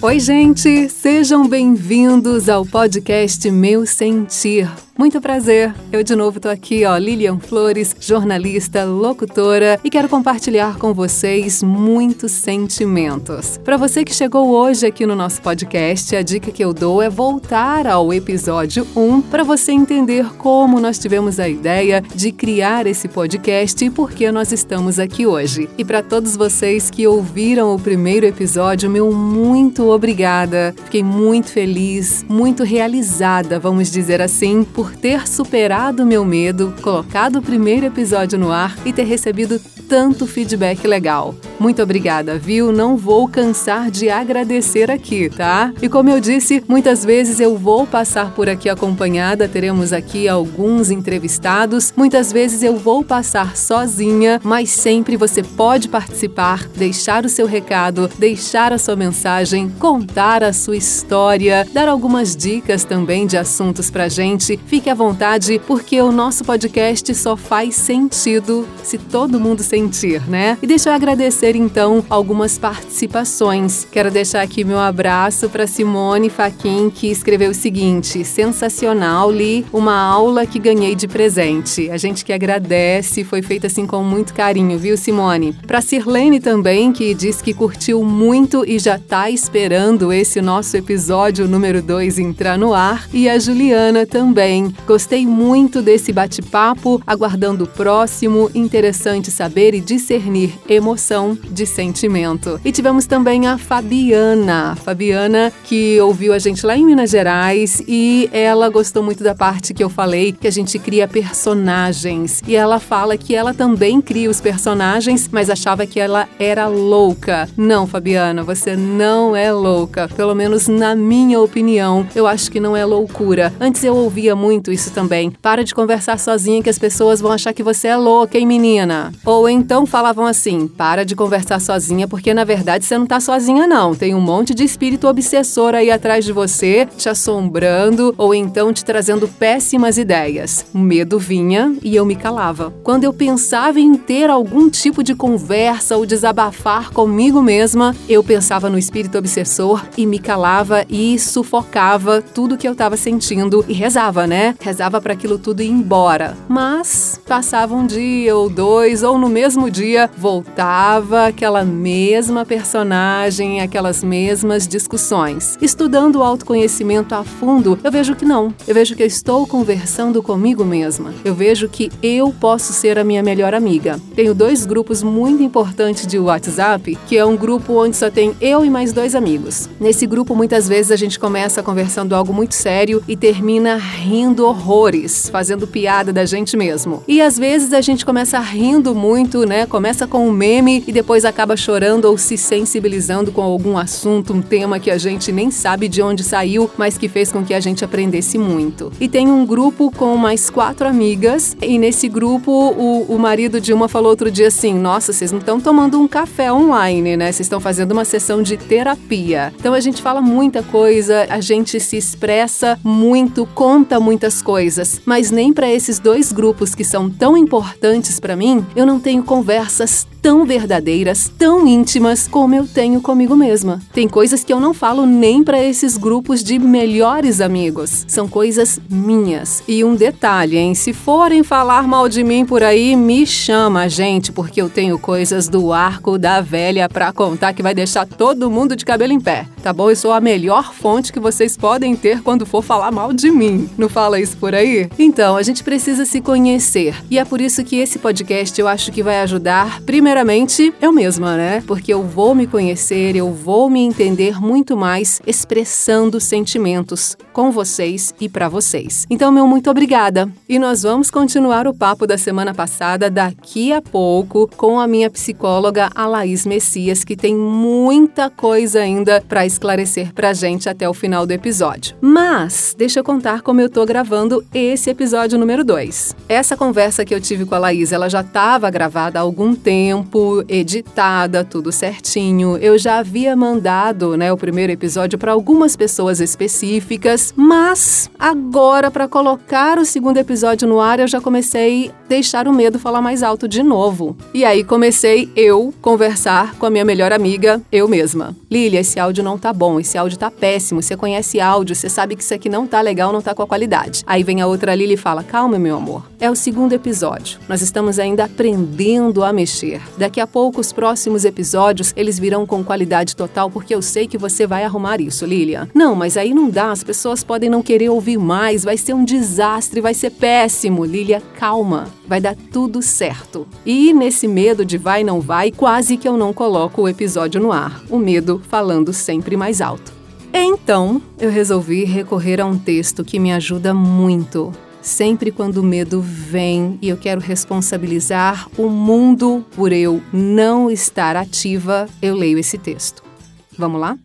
Oi, gente! Sejam bem-vindos ao podcast Meu Sentir. Muito prazer. Eu de novo tô aqui, ó, Lilian Flores, jornalista, locutora e quero compartilhar com vocês muitos sentimentos. Para você que chegou hoje aqui no nosso podcast, a dica que eu dou é voltar ao episódio 1 para você entender como nós tivemos a ideia de criar esse podcast e por que nós estamos aqui hoje. E para todos vocês que ouviram o primeiro episódio, meu muito obrigada. Fiquei muito feliz, muito realizada, vamos dizer assim, por por ter superado meu medo, colocado o primeiro episódio no ar e ter recebido tanto feedback legal. Muito obrigada, viu? Não vou cansar de agradecer aqui, tá? E como eu disse, muitas vezes eu vou passar por aqui acompanhada, teremos aqui alguns entrevistados, muitas vezes eu vou passar sozinha, mas sempre você pode participar, deixar o seu recado, deixar a sua mensagem, contar a sua história, dar algumas dicas também de assuntos pra gente. Fique à vontade, porque o nosso podcast só faz sentido se todo mundo sentir, né? E deixa eu agradecer então algumas participações. Quero deixar aqui meu abraço para Simone Faquin, que escreveu o seguinte: sensacional, li uma aula que ganhei de presente. A gente que agradece, foi feita assim com muito carinho, viu, Simone? Para Sirlene também, que diz que curtiu muito e já tá esperando esse nosso episódio número 2 entrar no ar. E a Juliana também Gostei muito desse bate-papo, aguardando o próximo. Interessante saber e discernir emoção de sentimento. E tivemos também a Fabiana. Fabiana, que ouviu a gente lá em Minas Gerais e ela gostou muito da parte que eu falei que a gente cria personagens. E ela fala que ela também cria os personagens, mas achava que ela era louca. Não, Fabiana, você não é louca. Pelo menos na minha opinião, eu acho que não é loucura. Antes eu ouvia muito muito isso também. Para de conversar sozinha que as pessoas vão achar que você é louca, hein, menina? Ou então falavam assim: para de conversar sozinha porque na verdade você não tá sozinha, não. Tem um monte de espírito obsessor aí atrás de você, te assombrando ou então te trazendo péssimas ideias. O medo vinha e eu me calava. Quando eu pensava em ter algum tipo de conversa ou desabafar comigo mesma, eu pensava no espírito obsessor e me calava e sufocava tudo que eu estava sentindo e rezava, né? Rezava para aquilo tudo ir embora. Mas passava um dia ou dois, ou no mesmo dia, voltava aquela mesma personagem, aquelas mesmas discussões. Estudando o autoconhecimento a fundo, eu vejo que não. Eu vejo que eu estou conversando comigo mesma. Eu vejo que eu posso ser a minha melhor amiga. Tenho dois grupos muito importantes de WhatsApp, que é um grupo onde só tem eu e mais dois amigos. Nesse grupo, muitas vezes a gente começa conversando algo muito sério e termina rindo rindo horrores, fazendo piada da gente mesmo. E às vezes a gente começa rindo muito, né? Começa com um meme e depois acaba chorando ou se sensibilizando com algum assunto, um tema que a gente nem sabe de onde saiu, mas que fez com que a gente aprendesse muito. E tem um grupo com mais quatro amigas, e nesse grupo o, o marido de uma falou outro dia assim: Nossa, vocês não estão tomando um café online, né? Vocês estão fazendo uma sessão de terapia. Então a gente fala muita coisa, a gente se expressa muito, conta muitas muitas coisas, mas nem para esses dois grupos que são tão importantes para mim, eu não tenho conversas tão verdadeiras, tão íntimas como eu tenho comigo mesma. Tem coisas que eu não falo nem para esses grupos de melhores amigos. São coisas minhas. E um detalhe, hein? Se forem falar mal de mim por aí, me chama, gente, porque eu tenho coisas do arco da velha para contar que vai deixar todo mundo de cabelo em pé. Tá bom? Eu sou a melhor fonte que vocês podem ter quando for falar mal de mim. Fala isso por aí? Então, a gente precisa se conhecer. E é por isso que esse podcast eu acho que vai ajudar, primeiramente, eu mesma, né? Porque eu vou me conhecer, eu vou me entender muito mais expressando sentimentos com vocês e para vocês. Então, meu muito obrigada. E nós vamos continuar o papo da semana passada daqui a pouco com a minha psicóloga a Laís Messias, que tem muita coisa ainda para esclarecer pra gente até o final do episódio. Mas, deixa eu contar como eu tô gravando gravando esse episódio número 2. Essa conversa que eu tive com a Laís, ela já estava gravada há algum tempo, editada, tudo certinho. Eu já havia mandado, né, o primeiro episódio para algumas pessoas específicas, mas agora para colocar o segundo episódio no ar, eu já comecei a deixar o medo falar mais alto de novo. E aí comecei eu conversar com a minha melhor amiga, eu mesma. Lilia, esse áudio não tá bom, esse áudio tá péssimo. Você conhece áudio, você sabe que isso aqui não tá legal, não tá com a qualidade. Aí vem a outra Lili e fala: "Calma, meu amor. É o segundo episódio. Nós estamos ainda aprendendo a mexer. Daqui a pouco os próximos episódios, eles virão com qualidade total, porque eu sei que você vai arrumar isso, Lilian. Não, mas aí não dá, as pessoas podem não querer ouvir mais, vai ser um desastre, vai ser péssimo. Lilia, calma. Vai dar tudo certo. E nesse medo de vai não vai, quase que eu não coloco o episódio no ar. O medo falando sempre mais alto. Então, eu resolvi recorrer a um texto que me ajuda muito. Sempre quando o medo vem e eu quero responsabilizar o mundo por eu não estar ativa, eu leio esse texto. Vamos lá?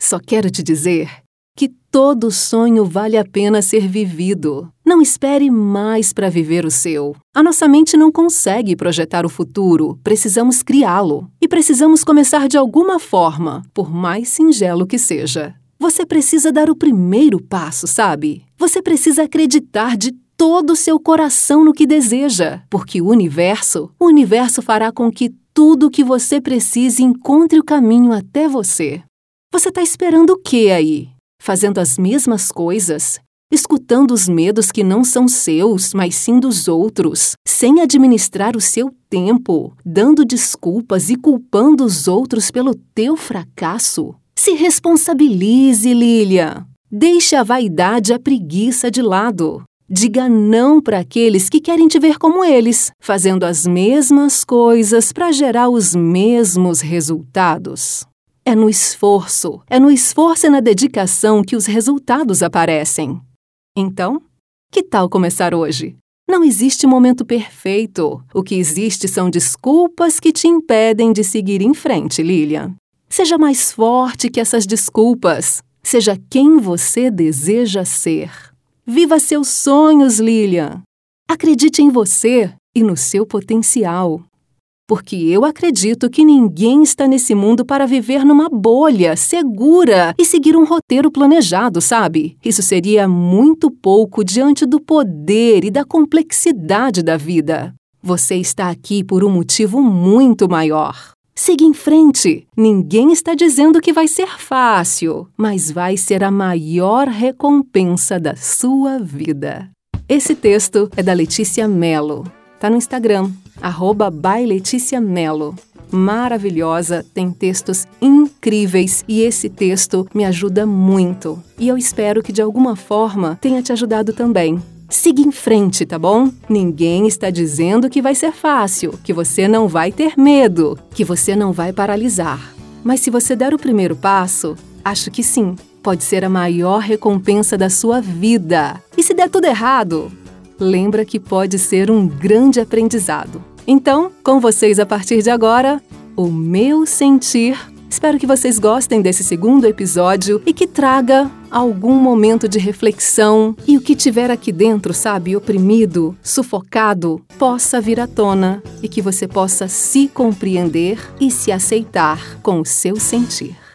Só quero te dizer que todo sonho vale a pena ser vivido. Não espere mais para viver o seu. A nossa mente não consegue projetar o futuro, precisamos criá-lo. E precisamos começar de alguma forma, por mais singelo que seja. Você precisa dar o primeiro passo, sabe? Você precisa acreditar de todo o seu coração no que deseja, porque o universo, o universo fará com que tudo o que você precise encontre o caminho até você. Você está esperando o que aí? Fazendo as mesmas coisas? Escutando os medos que não são seus, mas sim dos outros, sem administrar o seu tempo, dando desculpas e culpando os outros pelo teu fracasso? Se responsabilize, Lilia. Deixe a vaidade e a preguiça de lado. Diga não para aqueles que querem te ver como eles, fazendo as mesmas coisas para gerar os mesmos resultados. É no esforço, é no esforço e na dedicação que os resultados aparecem. Então, que tal começar hoje? Não existe momento perfeito. O que existe são desculpas que te impedem de seguir em frente, Lilian. Seja mais forte que essas desculpas. Seja quem você deseja ser. Viva seus sonhos, Lilian. Acredite em você e no seu potencial porque eu acredito que ninguém está nesse mundo para viver numa bolha segura e seguir um roteiro planejado, sabe? Isso seria muito pouco diante do poder e da complexidade da vida. Você está aqui por um motivo muito maior. Siga em frente. Ninguém está dizendo que vai ser fácil, mas vai ser a maior recompensa da sua vida. Esse texto é da Letícia Mello. Tá no Instagram, arroba. Maravilhosa, tem textos incríveis e esse texto me ajuda muito. E eu espero que de alguma forma tenha te ajudado também. Siga em frente, tá bom? Ninguém está dizendo que vai ser fácil, que você não vai ter medo, que você não vai paralisar. Mas se você der o primeiro passo, acho que sim, pode ser a maior recompensa da sua vida. E se der tudo errado, lembra que pode ser um grande aprendizado. Então, com vocês a partir de agora, o meu sentir. Espero que vocês gostem desse segundo episódio e que traga algum momento de reflexão e o que tiver aqui dentro, sabe, oprimido, sufocado, possa vir à tona e que você possa se compreender e se aceitar com o seu sentir.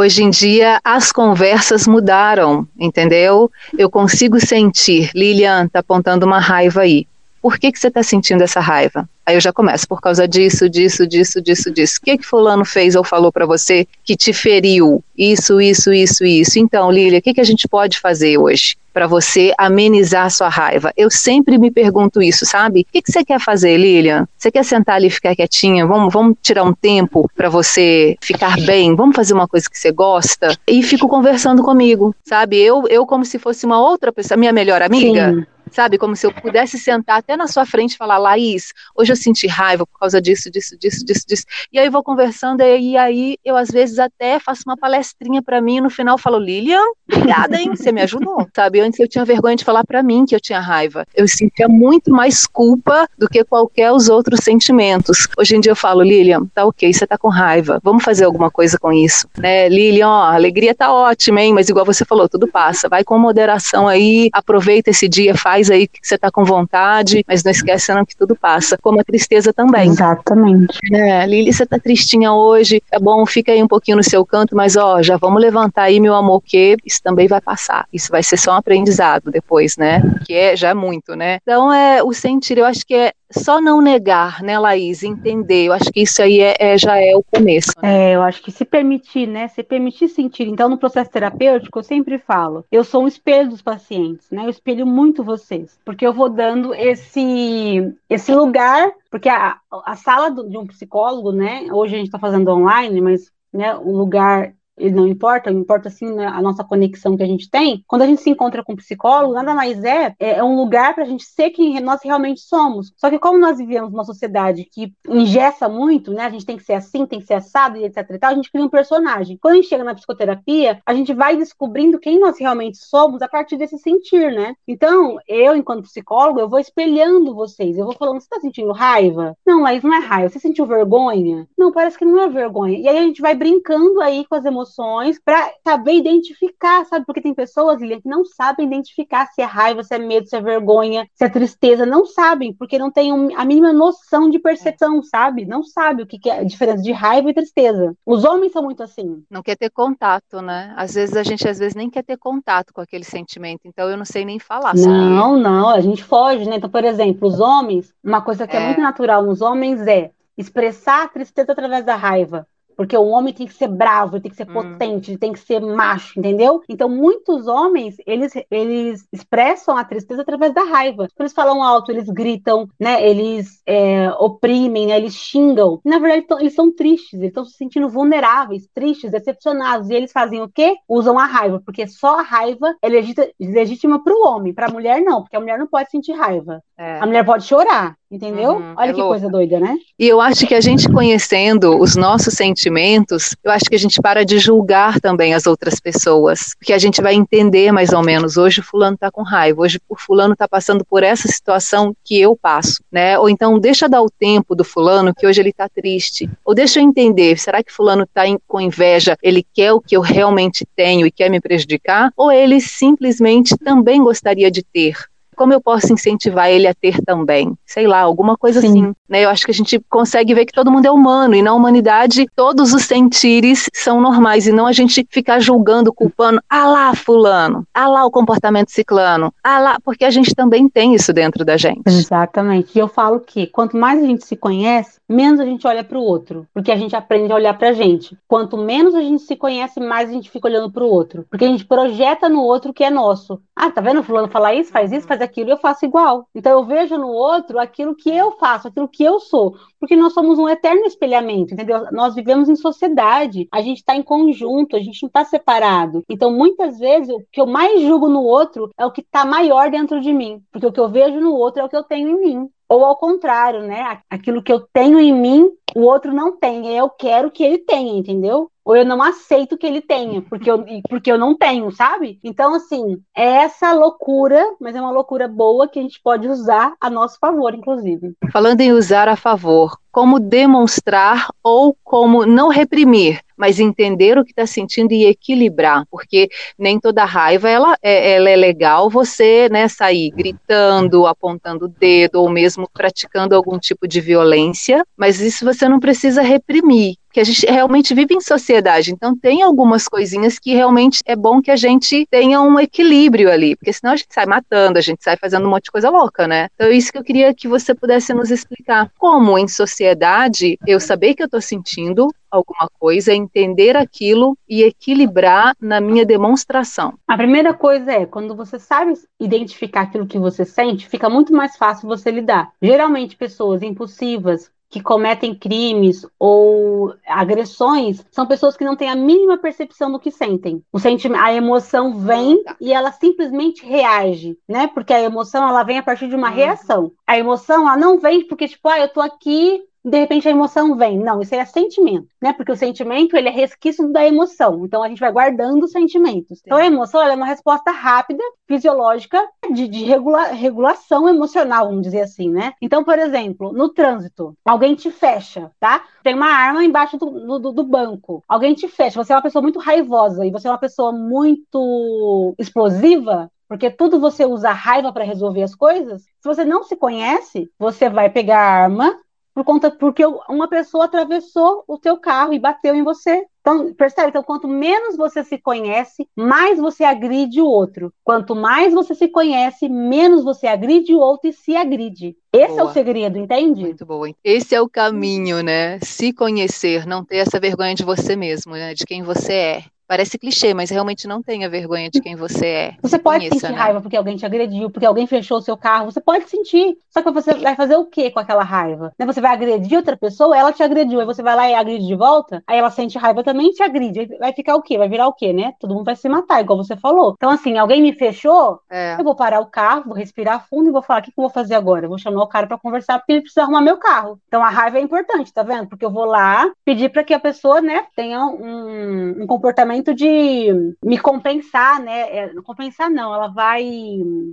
Hoje em dia as conversas mudaram, entendeu? Eu consigo sentir, Lilian está apontando uma raiva aí. Por que, que você está sentindo essa raiva? Aí eu já começo, por causa disso, disso, disso, disso, disso. O que que fulano fez ou falou para você que te feriu? Isso, isso, isso, isso. Então, Lília, o que que a gente pode fazer hoje para você amenizar a sua raiva? Eu sempre me pergunto isso, sabe? O que que você quer fazer, Lilian? Você quer sentar ali e ficar quietinha? Vamos, vamos tirar um tempo para você ficar bem? Vamos fazer uma coisa que você gosta? E fico conversando comigo, sabe? Eu, eu como se fosse uma outra pessoa, minha melhor amiga. Sim sabe? Como se eu pudesse sentar até na sua frente e falar, Laís, hoje eu senti raiva por causa disso, disso, disso, disso, disso. E aí eu vou conversando, e aí eu às vezes até faço uma palestrinha para mim, e no final falo, Lilian, obrigada, hein? Você me ajudou, sabe? Antes eu tinha vergonha de falar para mim que eu tinha raiva. Eu sentia muito mais culpa do que qualquer os outros sentimentos. Hoje em dia eu falo, Lilian, tá ok, você tá com raiva, vamos fazer alguma coisa com isso, né? Lilian, ó, a alegria tá ótima, hein? Mas igual você falou, tudo passa. Vai com moderação aí, aproveita esse dia, faz aí que você tá com vontade, mas não esquece não que tudo passa. Como a tristeza também. Exatamente. É, Lili, você tá tristinha hoje, é bom, fica aí um pouquinho no seu canto, mas ó, já vamos levantar aí, meu amor, que isso também vai passar. Isso vai ser só um aprendizado depois, né? Que é já muito, né? Então, é o sentir, eu acho que é só não negar, né, Laís? Entender. Eu acho que isso aí é, é já é o começo. Né? É, eu acho que se permitir, né? Se permitir sentir. Então, no processo terapêutico, eu sempre falo, eu sou um espelho dos pacientes, né? Eu espelho muito vocês, porque eu vou dando esse, esse lugar, porque a, a sala do, de um psicólogo, né? Hoje a gente está fazendo online, mas né, o lugar ele não importa, importa sim né, a nossa conexão que a gente tem. Quando a gente se encontra com um psicólogo, nada mais é, é, é um lugar para a gente ser quem nós realmente somos. Só que como nós vivemos uma sociedade que ingessa muito, né, a gente tem que ser assim, tem que ser assado e etc e tal, a gente cria um personagem. Quando a gente chega na psicoterapia, a gente vai descobrindo quem nós realmente somos a partir desse sentir, né? Então, eu, enquanto psicólogo, eu vou espelhando vocês, eu vou falando, você está sentindo raiva? Não, mas não é raiva. Você sentiu vergonha? Não, parece que não é vergonha. E aí a gente vai brincando aí com as emoções emoções para saber identificar, sabe? Porque tem pessoas, Lilian, que não sabem identificar se é raiva, se é medo, se é vergonha, se é tristeza, não sabem, porque não têm a mínima noção de percepção, sabe? Não sabe o que é a diferença de raiva e tristeza. Os homens são muito assim. Não quer ter contato, né? Às vezes a gente às vezes nem quer ter contato com aquele sentimento, então eu não sei nem falar. Não, não, a gente foge, né? Então, por exemplo, os homens, uma coisa que é, é muito natural nos homens é expressar a tristeza através da raiva. Porque o homem tem que ser bravo, ele tem que ser hum. potente, ele tem que ser macho, entendeu? Então, muitos homens, eles, eles expressam a tristeza através da raiva. Eles falam alto, eles gritam, né? Eles é, oprimem, né? Eles xingam. Na verdade, eles estão tristes, eles estão se sentindo vulneráveis, tristes, decepcionados. E eles fazem o quê? Usam a raiva, porque só a raiva é legítima para o homem, para a mulher não, porque a mulher não pode sentir raiva. É. A mulher pode chorar, entendeu? Uhum, Olha é que louca. coisa doida, né? E eu acho que a gente conhecendo os nossos sentimentos, eu acho que a gente para de julgar também as outras pessoas, porque a gente vai entender mais ou menos, hoje o fulano tá com raiva, hoje o fulano tá passando por essa situação que eu passo, né? Ou então deixa dar o tempo do fulano que hoje ele tá triste. Ou deixa eu entender, será que fulano tá com inveja, ele quer o que eu realmente tenho e quer me prejudicar? Ou ele simplesmente também gostaria de ter? Como eu posso incentivar ele a ter também? Sei lá, alguma coisa Sim. assim. Né? Eu acho que a gente consegue ver que todo mundo é humano e na humanidade todos os sentires são normais e não a gente ficar julgando, culpando, ah lá, fulano, ah lá o comportamento ciclano, ah lá, porque a gente também tem isso dentro da gente. Exatamente. E eu falo que quanto mais a gente se conhece, menos a gente olha para o outro, porque a gente aprende a olhar para a gente. Quanto menos a gente se conhece, mais a gente fica olhando para o outro, porque a gente projeta no outro o que é nosso. Ah, tá vendo fulano falar isso, faz isso, faz aquilo, eu faço igual. Então eu vejo no outro aquilo que eu faço, aquilo que eu sou, porque nós somos um eterno espelhamento, entendeu? Nós vivemos em sociedade, a gente está em conjunto, a gente não está separado. Então muitas vezes o que eu mais julgo no outro é o que está maior dentro de mim, porque o que eu vejo no outro é o que eu tenho em mim. Ou ao contrário, né? Aquilo que eu tenho em mim, o outro não tem. Eu quero que ele tenha, entendeu? Ou eu não aceito que ele tenha, porque eu, porque eu não tenho, sabe? Então, assim, é essa loucura, mas é uma loucura boa que a gente pode usar a nosso favor, inclusive. Falando em usar a favor, como demonstrar ou como não reprimir, mas entender o que está sentindo e equilibrar, porque nem toda raiva ela é, ela é legal você né, sair gritando, apontando o dedo ou mesmo praticando algum tipo de violência, mas isso você não precisa reprimir que a gente realmente vive em sociedade, então tem algumas coisinhas que realmente é bom que a gente tenha um equilíbrio ali, porque senão a gente sai matando, a gente sai fazendo um monte de coisa louca, né? Então é isso que eu queria que você pudesse nos explicar. Como em sociedade eu saber que eu estou sentindo alguma coisa, entender aquilo e equilibrar na minha demonstração. A primeira coisa é, quando você sabe identificar aquilo que você sente, fica muito mais fácil você lidar. Geralmente pessoas impulsivas, que cometem crimes ou agressões são pessoas que não têm a mínima percepção do que sentem. O sentimento, a emoção vem e ela simplesmente reage, né? Porque a emoção ela vem a partir de uma uhum. reação. A emoção ela não vem porque tipo, ah, eu tô aqui de repente a emoção vem. Não, isso é sentimento, né? Porque o sentimento ele é resquício da emoção. Então a gente vai guardando os sentimentos. Sim. Então a emoção é uma resposta rápida, fisiológica, de, de regula regulação emocional, vamos dizer assim, né? Então, por exemplo, no trânsito, alguém te fecha, tá? Tem uma arma embaixo do, do, do banco. Alguém te fecha. Você é uma pessoa muito raivosa e você é uma pessoa muito explosiva. Porque tudo você usa raiva para resolver as coisas. Se você não se conhece, você vai pegar a arma, por conta porque uma pessoa atravessou o teu carro e bateu em você. Então, percebe? Então, quanto menos você se conhece, mais você agride o outro. Quanto mais você se conhece, menos você agride o outro e se agride. Esse boa. é o segredo, entende? Muito boa. Esse é o caminho, né? Se conhecer, não ter essa vergonha de você mesmo, né? De quem você é. Parece clichê, mas realmente não tenha vergonha de quem você é. Você pode conheça, sentir né? raiva porque alguém te agrediu, porque alguém fechou o seu carro. Você pode sentir. Só que você vai fazer o que com aquela raiva? Né? Você vai agredir outra pessoa, ela te agrediu, aí você vai lá e agride de volta, aí ela sente raiva também e te agride. Vai ficar o quê? Vai virar o quê, né? Todo mundo vai se matar, igual você falou. Então, assim, alguém me fechou, é. eu vou parar o carro, vou respirar fundo e vou falar: o que, que eu vou fazer agora? Eu vou chamar o cara para conversar porque ele precisa arrumar meu carro. Então, a raiva é importante, tá vendo? Porque eu vou lá pedir para que a pessoa, né, tenha um, um comportamento de me compensar, né? É, compensar não, ela vai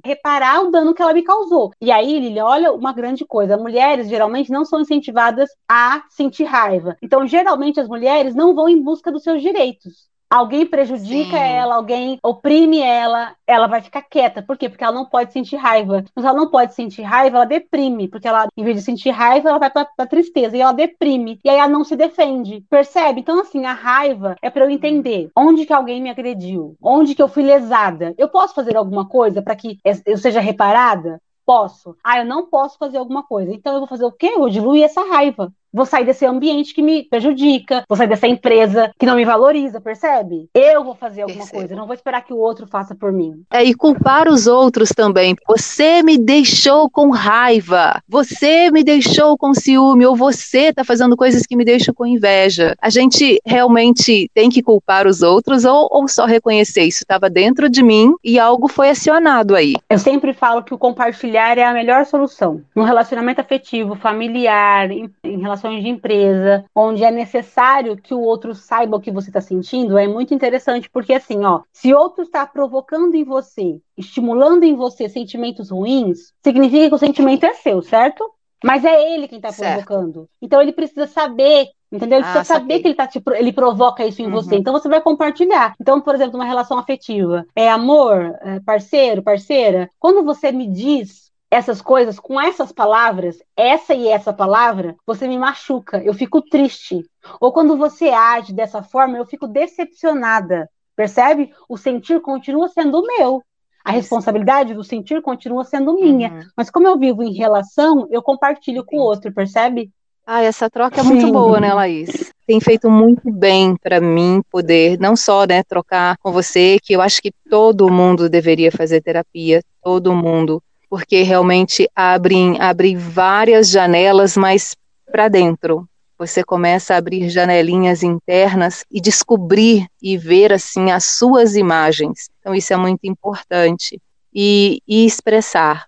reparar o dano que ela me causou. E aí, Lili, olha uma grande coisa: mulheres geralmente não são incentivadas a sentir raiva. Então, geralmente as mulheres não vão em busca dos seus direitos alguém prejudica Sim. ela, alguém oprime ela, ela vai ficar quieta. Por quê? Porque ela não pode sentir raiva. Mas ela não pode sentir raiva, ela deprime. Porque ela, em vez de sentir raiva, ela vai pra, pra tristeza. E ela deprime. E aí ela não se defende. Percebe? Então, assim, a raiva é para eu entender onde que alguém me agrediu, onde que eu fui lesada. Eu posso fazer alguma coisa para que eu seja reparada? Posso. Ah, eu não posso fazer alguma coisa. Então eu vou fazer o quê? Eu vou diluir essa raiva vou sair desse ambiente que me prejudica, vou sair dessa empresa que não me valoriza, percebe? Eu vou fazer alguma Percebo. coisa, não vou esperar que o outro faça por mim. É, e culpar os outros também. Você me deixou com raiva, você me deixou com ciúme, ou você está fazendo coisas que me deixam com inveja. A gente realmente tem que culpar os outros ou, ou só reconhecer isso estava dentro de mim e algo foi acionado aí. Eu sempre falo que o compartilhar é a melhor solução. No relacionamento afetivo, familiar, em, em relação situações de empresa, onde é necessário que o outro saiba o que você está sentindo, é muito interessante, porque assim, ó, se outro está provocando em você, estimulando em você sentimentos ruins, significa que o sentimento é seu, certo? Mas é ele quem está provocando. Então ele precisa saber Entendeu? Ele ah, precisa saber que ele, tá te, ele provoca isso em uhum. você. Então você vai compartilhar. Então, por exemplo, uma relação afetiva. É amor, é parceiro, parceira. Quando você me diz essas coisas com essas palavras, essa e essa palavra, você me machuca, eu fico triste. Ou quando você age dessa forma, eu fico decepcionada. Percebe? O sentir continua sendo meu. A responsabilidade do sentir continua sendo minha. Uhum. Mas como eu vivo em relação, eu compartilho com o outro, percebe? Ah, essa troca é Sim. muito boa, né, Laís? Tem feito muito bem para mim poder não só, né, trocar com você, que eu acho que todo mundo deveria fazer terapia, todo mundo porque realmente abrem, abre várias janelas, mas para dentro. Você começa a abrir janelinhas internas e descobrir e ver assim as suas imagens. Então isso é muito importante. E, e expressar,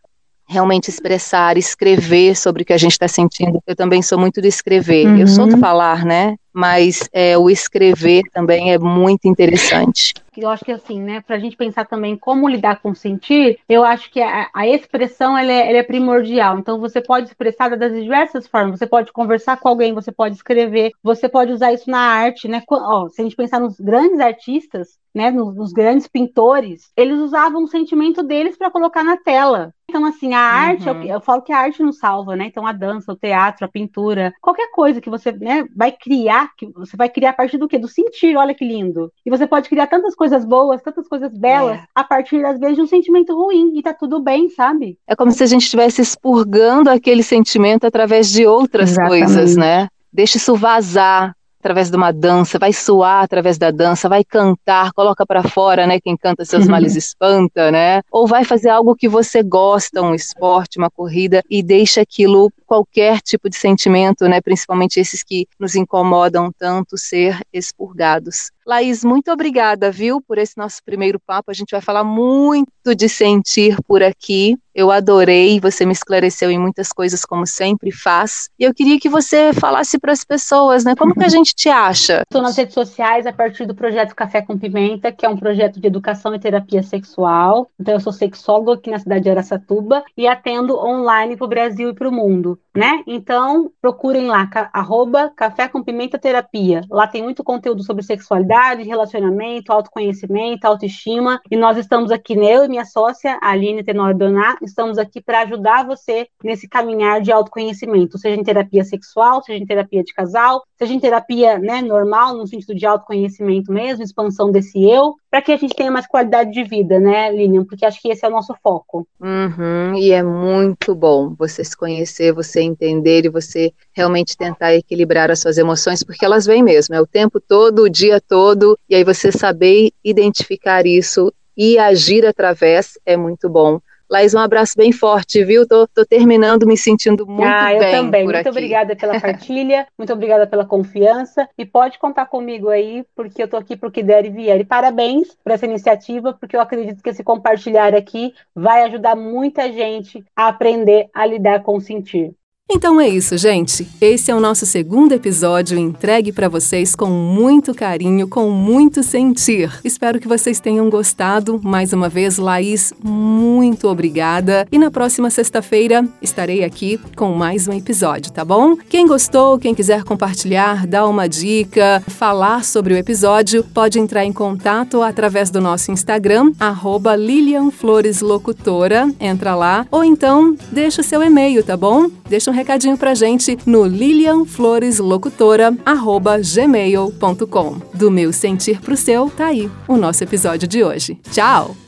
realmente expressar, escrever sobre o que a gente está sentindo. Eu também sou muito de escrever. Uhum. Eu sou do falar, né? Mas é, o escrever também é muito interessante eu acho que assim, né, para a gente pensar também como lidar com sentir, eu acho que a, a expressão ela é, ela é, primordial. Então você pode expressar das diversas formas. Você pode conversar com alguém, você pode escrever, você pode usar isso na arte, né? Ó, se a gente pensar nos grandes artistas, né, nos, nos grandes pintores, eles usavam o sentimento deles para colocar na tela. Então, assim, a arte, uhum. eu, eu, falo que a arte não salva, né? Então, a dança, o teatro, a pintura, qualquer coisa que você né, vai criar, que você vai criar a partir do quê? Do sentir, olha que lindo. E você pode criar tantas coisas boas, tantas coisas belas, é. a partir, às vezes, de um sentimento ruim. E tá tudo bem, sabe? É como se a gente estivesse expurgando aquele sentimento através de outras Exatamente. coisas, né? Deixa isso vazar. Através de uma dança, vai suar através da dança, vai cantar, coloca para fora, né? Quem canta seus males espanta, né? Ou vai fazer algo que você gosta, um esporte, uma corrida e deixa aquilo qualquer tipo de sentimento, né? Principalmente esses que nos incomodam tanto ser expurgados. Laís, muito obrigada, viu, por esse nosso primeiro papo. A gente vai falar muito de sentir por aqui. Eu adorei, você me esclareceu em muitas coisas, como sempre faz. E eu queria que você falasse para as pessoas, né? Como que a gente te acha? Estou nas redes sociais a partir do projeto Café com Pimenta, que é um projeto de educação e terapia sexual. Então, eu sou sexóloga aqui na cidade de Aracatuba e atendo online para o Brasil e para o mundo, né? Então, procurem lá, arroba Café com Pimenta Terapia. Lá tem muito conteúdo sobre sexualidade relacionamento, autoconhecimento, autoestima. E nós estamos aqui, eu e minha sócia, Aline Tenor Doná, estamos aqui para ajudar você nesse caminhar de autoconhecimento, seja em terapia sexual, seja em terapia de casal, seja em terapia né, normal, no sentido de autoconhecimento mesmo, expansão desse eu, para que a gente tenha mais qualidade de vida, né, Lilian? Porque acho que esse é o nosso foco. Uhum, e é muito bom você se conhecer, você entender e você realmente tentar equilibrar as suas emoções, porque elas vêm mesmo, é o tempo todo, o dia todo, e aí você saber identificar isso e agir através é muito bom. Laís, um abraço bem forte, viu? Tô, tô terminando me sentindo muito ah, bem. Eu também. muito aqui. obrigada pela partilha, muito obrigada pela confiança. E pode contar comigo aí, porque eu tô aqui pro que der e vier. E parabéns por essa iniciativa, porque eu acredito que esse compartilhar aqui vai ajudar muita gente a aprender a lidar com o sentir. Então é isso, gente. Esse é o nosso segundo episódio entregue para vocês com muito carinho, com muito sentir. Espero que vocês tenham gostado. Mais uma vez, Laís, muito obrigada. E na próxima sexta-feira estarei aqui com mais um episódio, tá bom? Quem gostou, quem quiser compartilhar, dar uma dica, falar sobre o episódio, pode entrar em contato através do nosso Instagram, arroba Lilian Flores Locutora. Entra lá. Ou então, deixa o seu e-mail, tá bom? Deixa um recadinho pra gente no lilianfloreslocutora@gmail.com. Do meu sentir pro seu, tá aí o nosso episódio de hoje. Tchau.